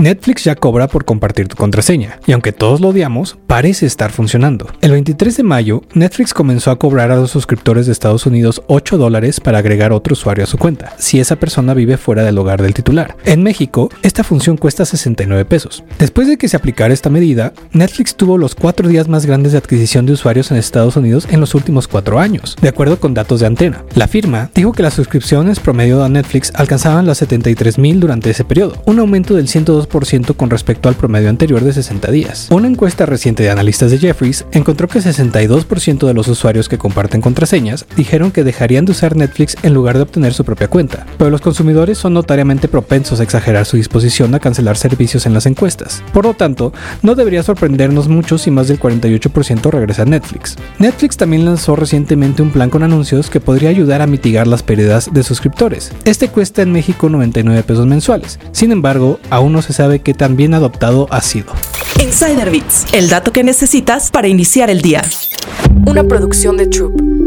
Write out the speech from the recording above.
Netflix ya cobra por compartir tu contraseña, y aunque todos lo odiamos, parece estar funcionando. El 23 de mayo, Netflix comenzó a cobrar a los suscriptores de Estados Unidos 8 dólares para agregar otro usuario a su cuenta, si esa persona vive fuera del hogar del titular. En México, esta función cuesta 69 pesos. Después de que se aplicara esta medida, Netflix tuvo los cuatro días más grandes de adquisición de usuarios en Estados Unidos en los últimos cuatro años, de acuerdo con datos de antena. La firma dijo que las suscripciones promedio a Netflix alcanzaban las 73 mil durante ese periodo, un aumento del 102 con respecto al promedio anterior de 60 días. Una encuesta reciente de analistas de Jeffries encontró que 62% de los usuarios que comparten contraseñas dijeron que dejarían de usar Netflix en lugar de obtener su propia cuenta, pero los consumidores son notariamente propensos a exagerar su disposición a cancelar servicios en las encuestas. Por lo tanto, no debería sorprendernos mucho si más del 48% regresa a Netflix. Netflix también lanzó recientemente un plan con anuncios que podría ayudar a mitigar las pérdidas de suscriptores. Este cuesta en México 99 pesos mensuales. Sin embargo, aún no se sabe qué tan bien adoptado ha sido. Insider Bits, el dato que necesitas para iniciar el día. Una producción de Troop.